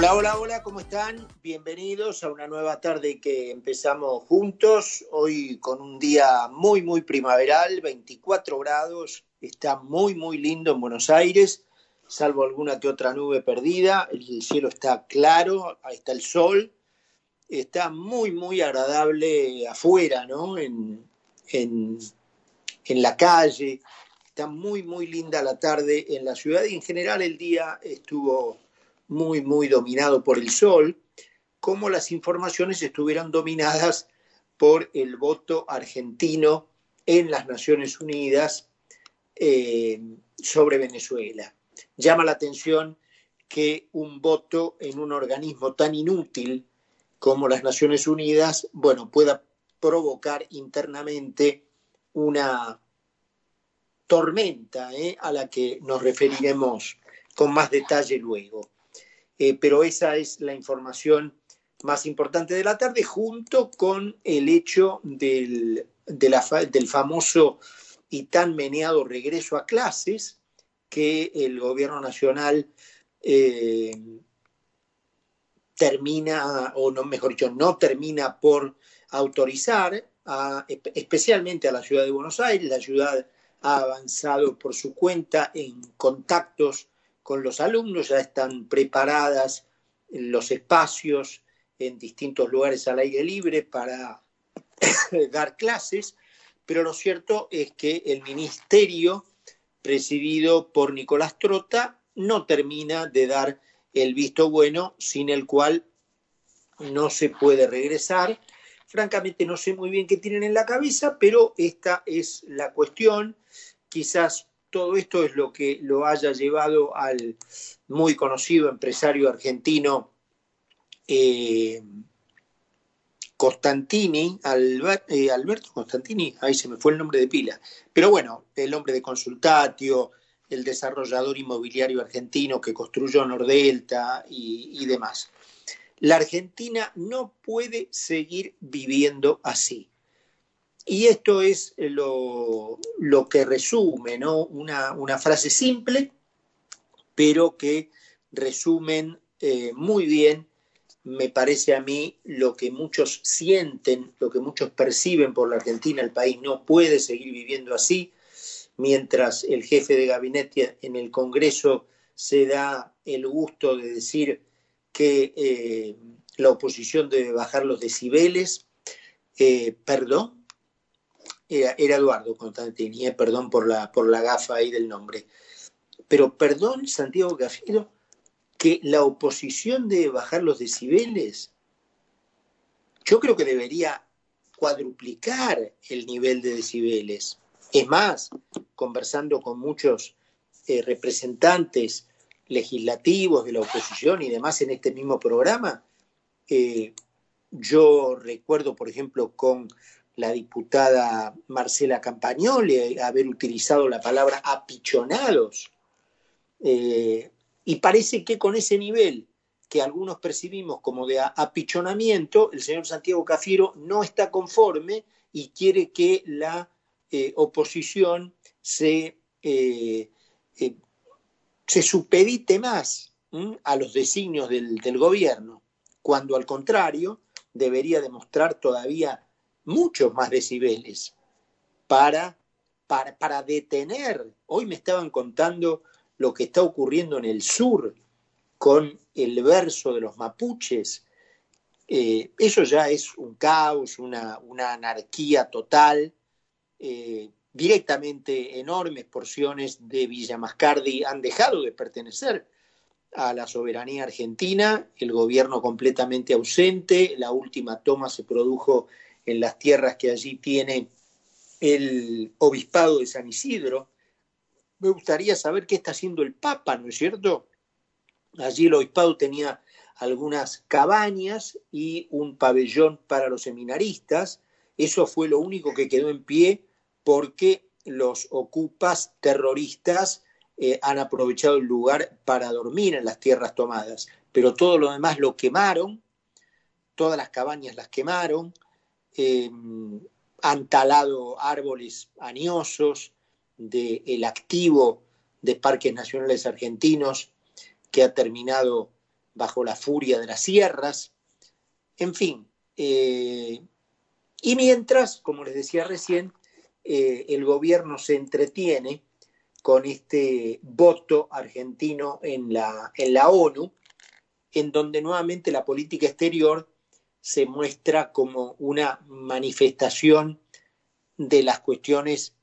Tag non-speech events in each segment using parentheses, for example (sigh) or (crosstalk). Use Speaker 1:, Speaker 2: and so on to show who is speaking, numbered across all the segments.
Speaker 1: Hola, hola, hola, ¿cómo están? Bienvenidos a una nueva tarde que empezamos juntos. Hoy con un día muy, muy primaveral, 24 grados. Está muy, muy lindo en Buenos Aires, salvo alguna que otra nube perdida. El cielo está claro, ahí está el sol. Está muy, muy agradable afuera, ¿no? En, en, en la calle. Está muy, muy linda la tarde en la ciudad y en general el día estuvo muy, muy dominado por el sol, como las informaciones estuvieran dominadas por el voto argentino en las Naciones Unidas eh, sobre Venezuela. Llama la atención que un voto en un organismo tan inútil como las Naciones Unidas, bueno, pueda provocar internamente una tormenta ¿eh? a la que nos referiremos con más detalle luego. Eh, pero esa es la información más importante de la tarde, junto con el hecho del, del famoso y tan meneado regreso a clases que el gobierno nacional eh, termina, o no, mejor dicho, no termina por autorizar, especialmente a la ciudad de Buenos Aires. La ciudad ha avanzado por su cuenta en contactos con los alumnos, ya están preparadas los espacios en distintos lugares al aire libre para (coughs) dar clases, pero lo cierto es que el ministerio, presidido por Nicolás Trota, no termina de dar el visto bueno, sin el cual no se puede regresar. Francamente no sé muy bien qué tienen en la cabeza, pero esta es la cuestión. Quizás todo esto es lo que lo haya llevado al muy conocido empresario argentino eh, Costantini, eh, Alberto Costantini, ahí se me fue el nombre de pila, pero bueno, el hombre de Consultatio, el desarrollador inmobiliario argentino que construyó Nordelta y demás. La Argentina no puede seguir viviendo así. Y esto es lo, que resume, ¿no? Una, frase simple, pero que resumen eh, muy bien, me parece a mí, lo que muchos sienten, lo que muchos perciben por la Argentina. El país no puede seguir viviendo así, mientras el jefe de gabinete en el Congreso se da el gusto de decir que eh, la oposición debe bajar los decibeles. Eh, perdón, era, Eduardo Constantini, perdón por la, por la gafa ahí del nombre. Pero perdón, Santiago Cafiero, que la oposición debe bajar los decibeles. Yo creo que debería cuadruplicar el nivel de decibeles. Es más, conversando con muchos eh, representantes legislativos de la oposición y demás en este mismo programa, eh, yo recuerdo, por ejemplo, con la diputada Marcela Campagnoli haber utilizado la palabra apichonados. Eh, y parece que con ese nivel que algunos percibimos como de apichonamiento, el señor Santiago Cafiero no está conforme y quiere que la eh, oposición se, eh, se supedite más a los designios del, del gobierno, cuando al contrario debería demostrar todavía muchos más decibeles para, para, para detener. Hoy me estaban contando lo que está ocurriendo en el sur con el verso de los mapuches. Eh, eso ya es un caos, una, una anarquía total. Eh, directamente enormes porciones de Villa Mascardi han dejado de pertenecer a la soberanía argentina, el gobierno completamente ausente, la última toma se produjo en las tierras que allí tiene el obispado de San Isidro. Me gustaría saber qué está haciendo el Papa, ¿no es cierto? Allí el obispado tenía algunas cabañas y un pabellón para los seminaristas. Eso fue lo único que quedó en pie porque los ocupas terroristas eh, han aprovechado el lugar para dormir en las tierras tomadas. Pero todo lo demás lo quemaron, todas las cabañas las quemaron, eh, han talado árboles añosos del activo de parques nacionales argentinos que ha terminado bajo la furia de las sierras, en fin. Eh, y mientras, como les decía recién, eh, el gobierno se entretiene con este voto argentino en la, en la ONU, en donde nuevamente la política exterior se muestra como una manifestación de las cuestiones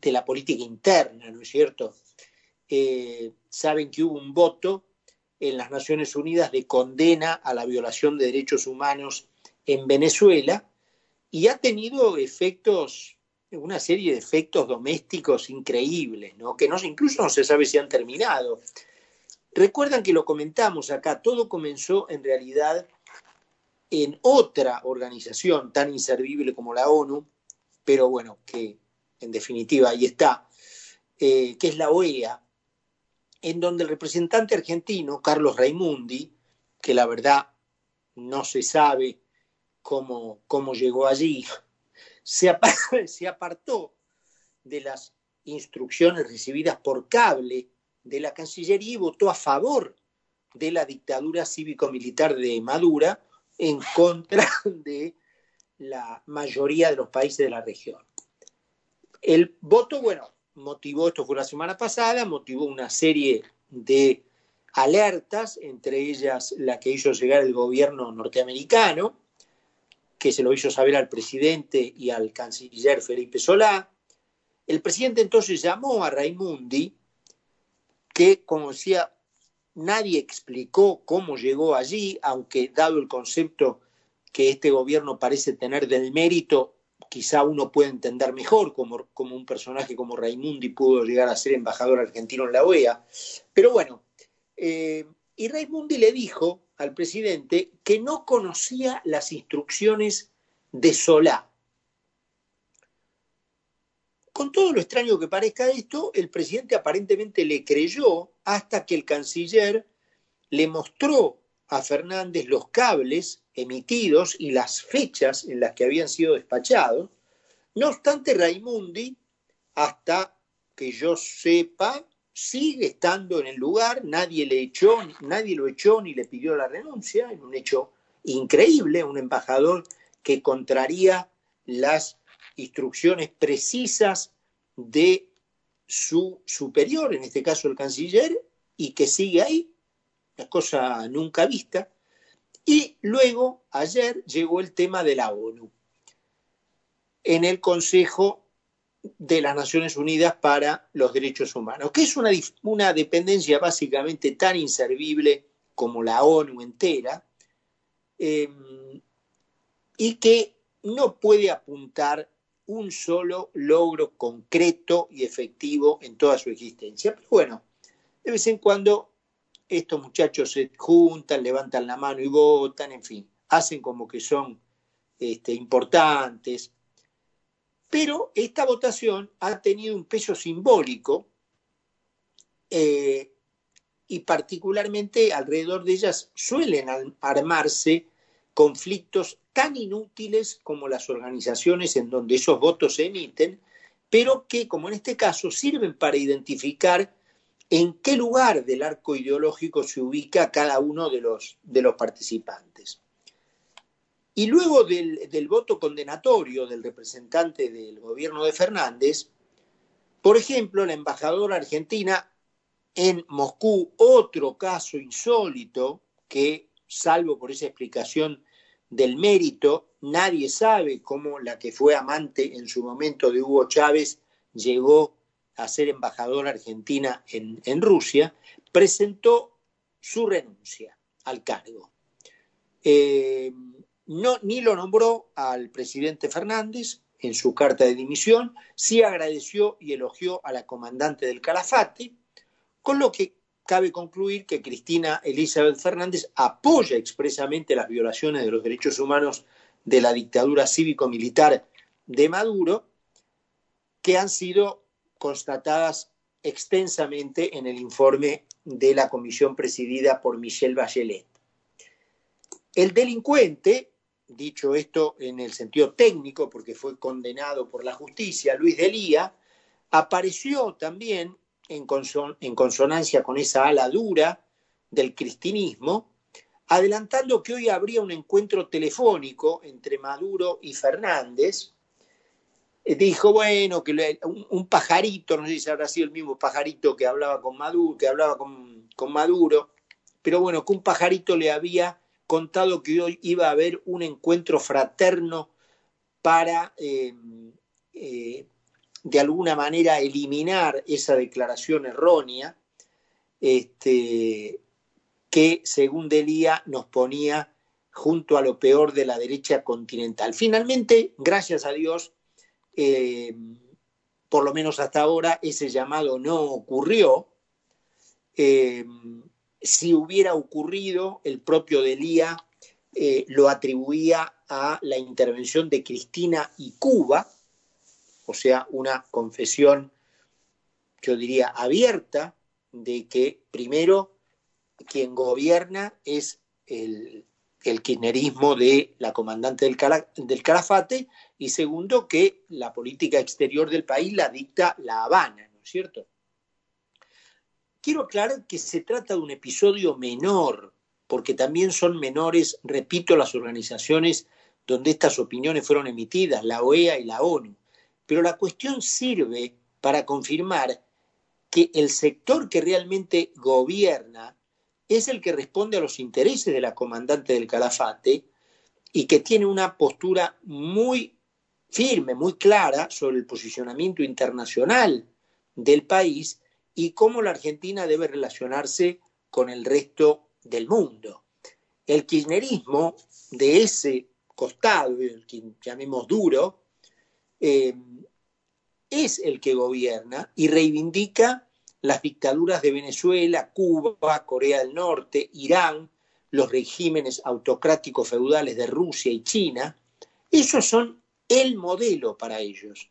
Speaker 1: de la política interna, ¿no es cierto? Eh, saben que hubo un voto en las Naciones Unidas de condena a la violación de derechos humanos en Venezuela y ha tenido efectos, una serie de efectos domésticos increíbles, ¿no? que no, incluso no se sabe si han terminado. Recuerdan que lo comentamos acá, todo comenzó en realidad en otra organización tan inservible como la ONU, pero bueno, que en definitiva ahí está, eh, que es la OEA, en donde el representante argentino, Carlos Raimundi, que la verdad no se sabe cómo, cómo llegó allí, se, (laughs) se apartó de las instrucciones recibidas por cable de la Cancillería y votó a favor de la dictadura cívico-militar de Madura en contra (laughs) de la mayoría de los países de la región. El voto, bueno, motivó, esto fue la semana pasada, motivó una serie de alertas, entre ellas la que hizo llegar el gobierno norteamericano, que se lo hizo saber al presidente y al canciller Felipe Solá. El presidente entonces llamó a Raimundi, que, como decía, nadie explicó cómo llegó allí, aunque dado el concepto que este gobierno parece tener del mérito, quizá uno puede entender mejor como, como un personaje como Raimundi pudo llegar a ser embajador argentino en la OEA. Pero bueno, eh, y Raimundi le dijo al presidente que no conocía las instrucciones de Solá. Con todo lo extraño que parezca esto, el presidente aparentemente le creyó hasta que el canciller le mostró a Fernández los cables emitidos y las fechas en las que habían sido despachados. No obstante, Raimundi, hasta que yo sepa, sigue estando en el lugar, nadie le echó, nadie lo echó ni le pidió la renuncia, en un hecho increíble, un embajador que contraría las instrucciones precisas de su superior, en este caso el canciller, y que sigue ahí, la cosa nunca vista. Y luego, ayer, llegó el tema de la ONU en el Consejo de las Naciones Unidas para los Derechos Humanos, que es una, dependencia básicamente tan inservible como la ONU entera, eh, y que no puede apuntar un solo logro concreto y efectivo en toda su existencia. Pero bueno, de vez en cuando estos muchachos se juntan, levantan la mano y votan, en fin, hacen como que son este, importantes. Pero esta votación ha tenido un peso simbólico eh, y particularmente alrededor de ellas suelen armarse conflictos tan inútiles como las organizaciones en donde esos votos se emiten, pero que, como en este caso, sirven para identificar en qué lugar del arco ideológico se ubica cada uno de los, participantes. Y luego del, voto condenatorio del representante del gobierno de Fernández, por ejemplo, la embajadora argentina en Moscú, otro caso insólito que, salvo por esa explicación del mérito, nadie sabe cómo la que fue amante en su momento de Hugo Chávez llegó a ser embajadora argentina en, Rusia, presentó su renuncia al cargo. Eh, no, ni lo nombró al presidente Fernández en su carta de dimisión, sí agradeció y elogió a la comandante del Calafate, con lo que cabe concluir que Cristina Elizabeth Fernández apoya expresamente las violaciones de los derechos humanos de la dictadura cívico-militar de Maduro, que han sido constatadas extensamente en el informe de la comisión presidida por Michelle Bachelet. El delincuente, dicho esto en el sentido técnico, porque fue condenado por la justicia, Luis Delía, apareció también en, conson en consonancia con esa ala dura del cristinismo adelantando que hoy habría un encuentro telefónico entre Maduro y Fernández. Eh, dijo, bueno, que un, pajarito, no sé si habrá sido el mismo pajarito que hablaba con Maduro, que hablaba con, Maduro, pero bueno, que un pajarito le había contado que hoy iba a haber un encuentro fraterno para eh, eh, de alguna manera eliminar esa declaración errónea este, que, según Delía, nos ponía junto a lo peor de la derecha continental. Finalmente, gracias a Dios, eh, por lo menos hasta ahora, ese llamado no ocurrió. Eh, si hubiera ocurrido, el propio Delía eh, lo atribuía a la intervención de Cristina y Cuba, o sea, una confesión, yo diría, abierta, de que primero quien gobierna es el, kirchnerismo de la comandante del, del Calafate y segundo que la política exterior del país la dicta La Habana, ¿no es cierto? Quiero aclarar que se trata de un episodio menor, porque también son menores, repito, las organizaciones donde estas opiniones fueron emitidas, la OEA y la ONU. Pero la cuestión sirve para confirmar que el sector que realmente gobierna es el que responde a los intereses de la comandante del Calafate y que tiene una postura muy firme, muy clara sobre el posicionamiento internacional del país y cómo la Argentina debe relacionarse con el resto del mundo. El kirchnerismo de ese costado, el que llamemos duro, eh, es el que gobierna y reivindica las dictaduras de Venezuela, Cuba, Corea del Norte, Irán, los regímenes autocráticos feudales de Rusia y China, esos son el modelo para ellos.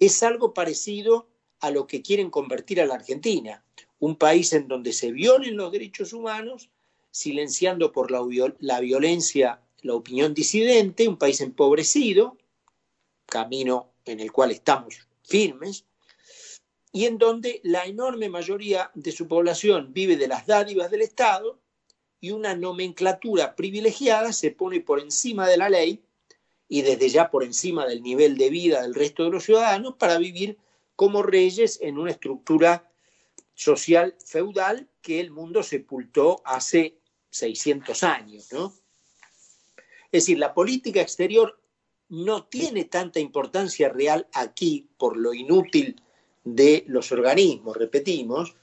Speaker 1: Es algo parecido a lo que quieren convertir a la Argentina, un país en donde se violen los derechos humanos, silenciando por la violencia la opinión disidente, un país empobrecido, camino en el cual estamos firmes, y en donde la enorme mayoría de su población vive de las dádivas del Estado y una nomenclatura privilegiada se pone por encima de la ley y desde ya por encima del nivel de vida del resto de los ciudadanos para vivir como reyes en una estructura social feudal que el mundo sepultó hace 600 años. ¿no? Es decir, la política exterior no tiene tanta importancia real aquí por lo inútil de los organismos, repetimos,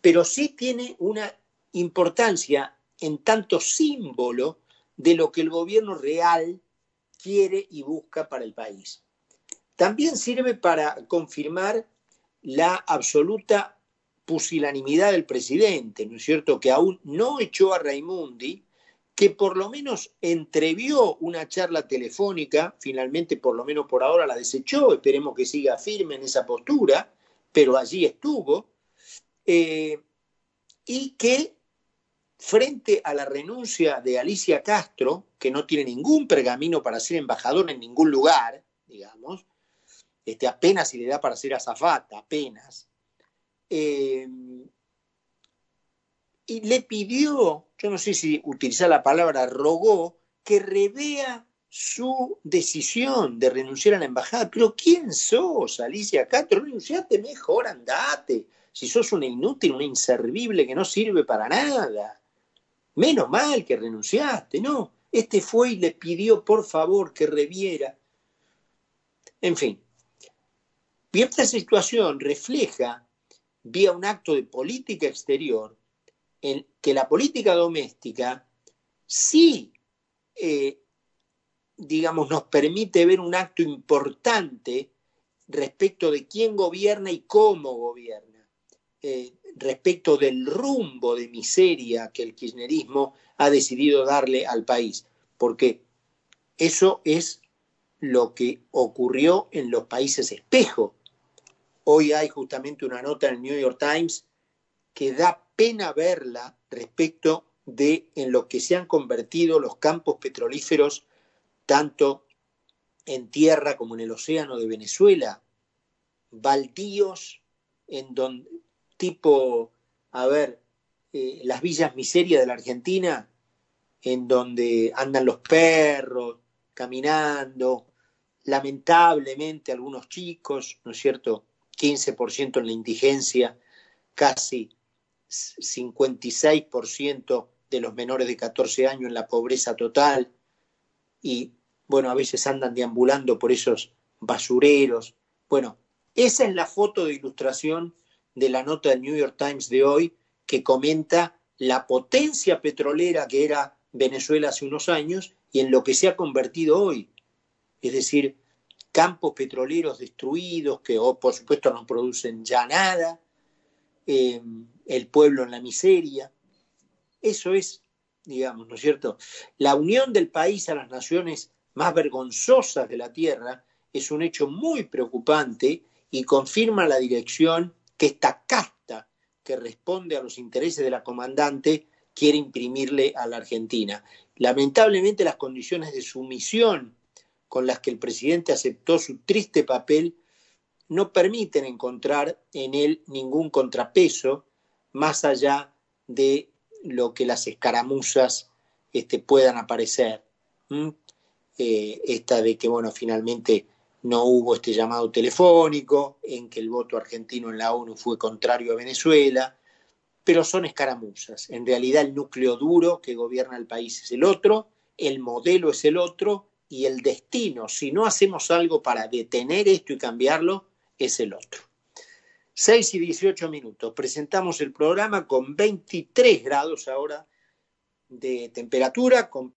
Speaker 1: pero sí tiene una importancia en tanto símbolo de lo que el gobierno real quiere y busca para el país. También sirve para confirmar la absoluta pusilanimidad del presidente, ¿no es cierto?, que aún no echó a Raimundi, que por lo menos entrevió una charla telefónica, finalmente por lo menos por ahora la desechó, esperemos que siga firme en esa postura, pero allí estuvo, eh, y que frente a la renuncia de Alicia Castro, que no tiene ningún pergamino para ser embajador en ningún lugar, digamos, este, apenas si le da para ser azafata, apenas, eh, y le pidió, yo no sé si utilizar la palabra rogó, que revea su decisión de renunciar a la embajada. Pero ¿quién sos, Alicia Castro? Renunciate mejor, andate. Si sos una inútil, una inservible que no sirve para nada. Menos mal que renunciaste, ¿no? Este fue y le pidió por favor que reviera. En fin. Y esta situación refleja, vía un acto de política exterior, en que la política doméstica sí, eh, digamos, nos permite ver un acto importante respecto de quién gobierna y cómo gobierna, eh, respecto del rumbo de miseria que el kirchnerismo ha decidido darle al país, porque eso es lo que ocurrió en los países espejo. Hoy hay justamente una nota en el New York Times que da pena verla respecto de en lo que se han convertido los campos petrolíferos, tanto en tierra como en el océano de Venezuela, baldíos en donde, tipo, a ver, eh, las villas miseria de la Argentina, en donde andan los perros caminando, lamentablemente algunos chicos, ¿no es cierto? 15% en la indigencia, casi 56% de los menores de 14 años en la pobreza total y bueno, a veces andan deambulando por esos basureros. Bueno, esa es la foto de ilustración de la nota del New York Times de hoy que comenta la potencia petrolera que era Venezuela hace unos años y en lo que se ha convertido hoy. Es decir, campos petroleros destruidos que o, por supuesto no producen ya nada, eh, el pueblo en la miseria. Eso es, digamos, ¿no es cierto? La unión del país a las naciones más vergonzosas de la Tierra es un hecho muy preocupante y confirma la dirección que esta casta que responde a los intereses de la comandante quiere imprimirle a la Argentina. Lamentablemente las condiciones de sumisión con las que el presidente aceptó su triste papel no permiten encontrar en él ningún contrapeso más allá de lo que las escaramuzas este, puedan aparecer. Eh, esta de que, bueno, finalmente no hubo este llamado telefónico, en que el voto argentino en la ONU fue contrario a Venezuela, pero son escaramuzas. En realidad el núcleo duro que gobierna el país es el otro, el modelo es el otro y el destino, si no hacemos algo para detener esto y cambiarlo, es el otro. 6 y 18 minutos. Presentamos el programa con 23 grados ahora de temperatura, con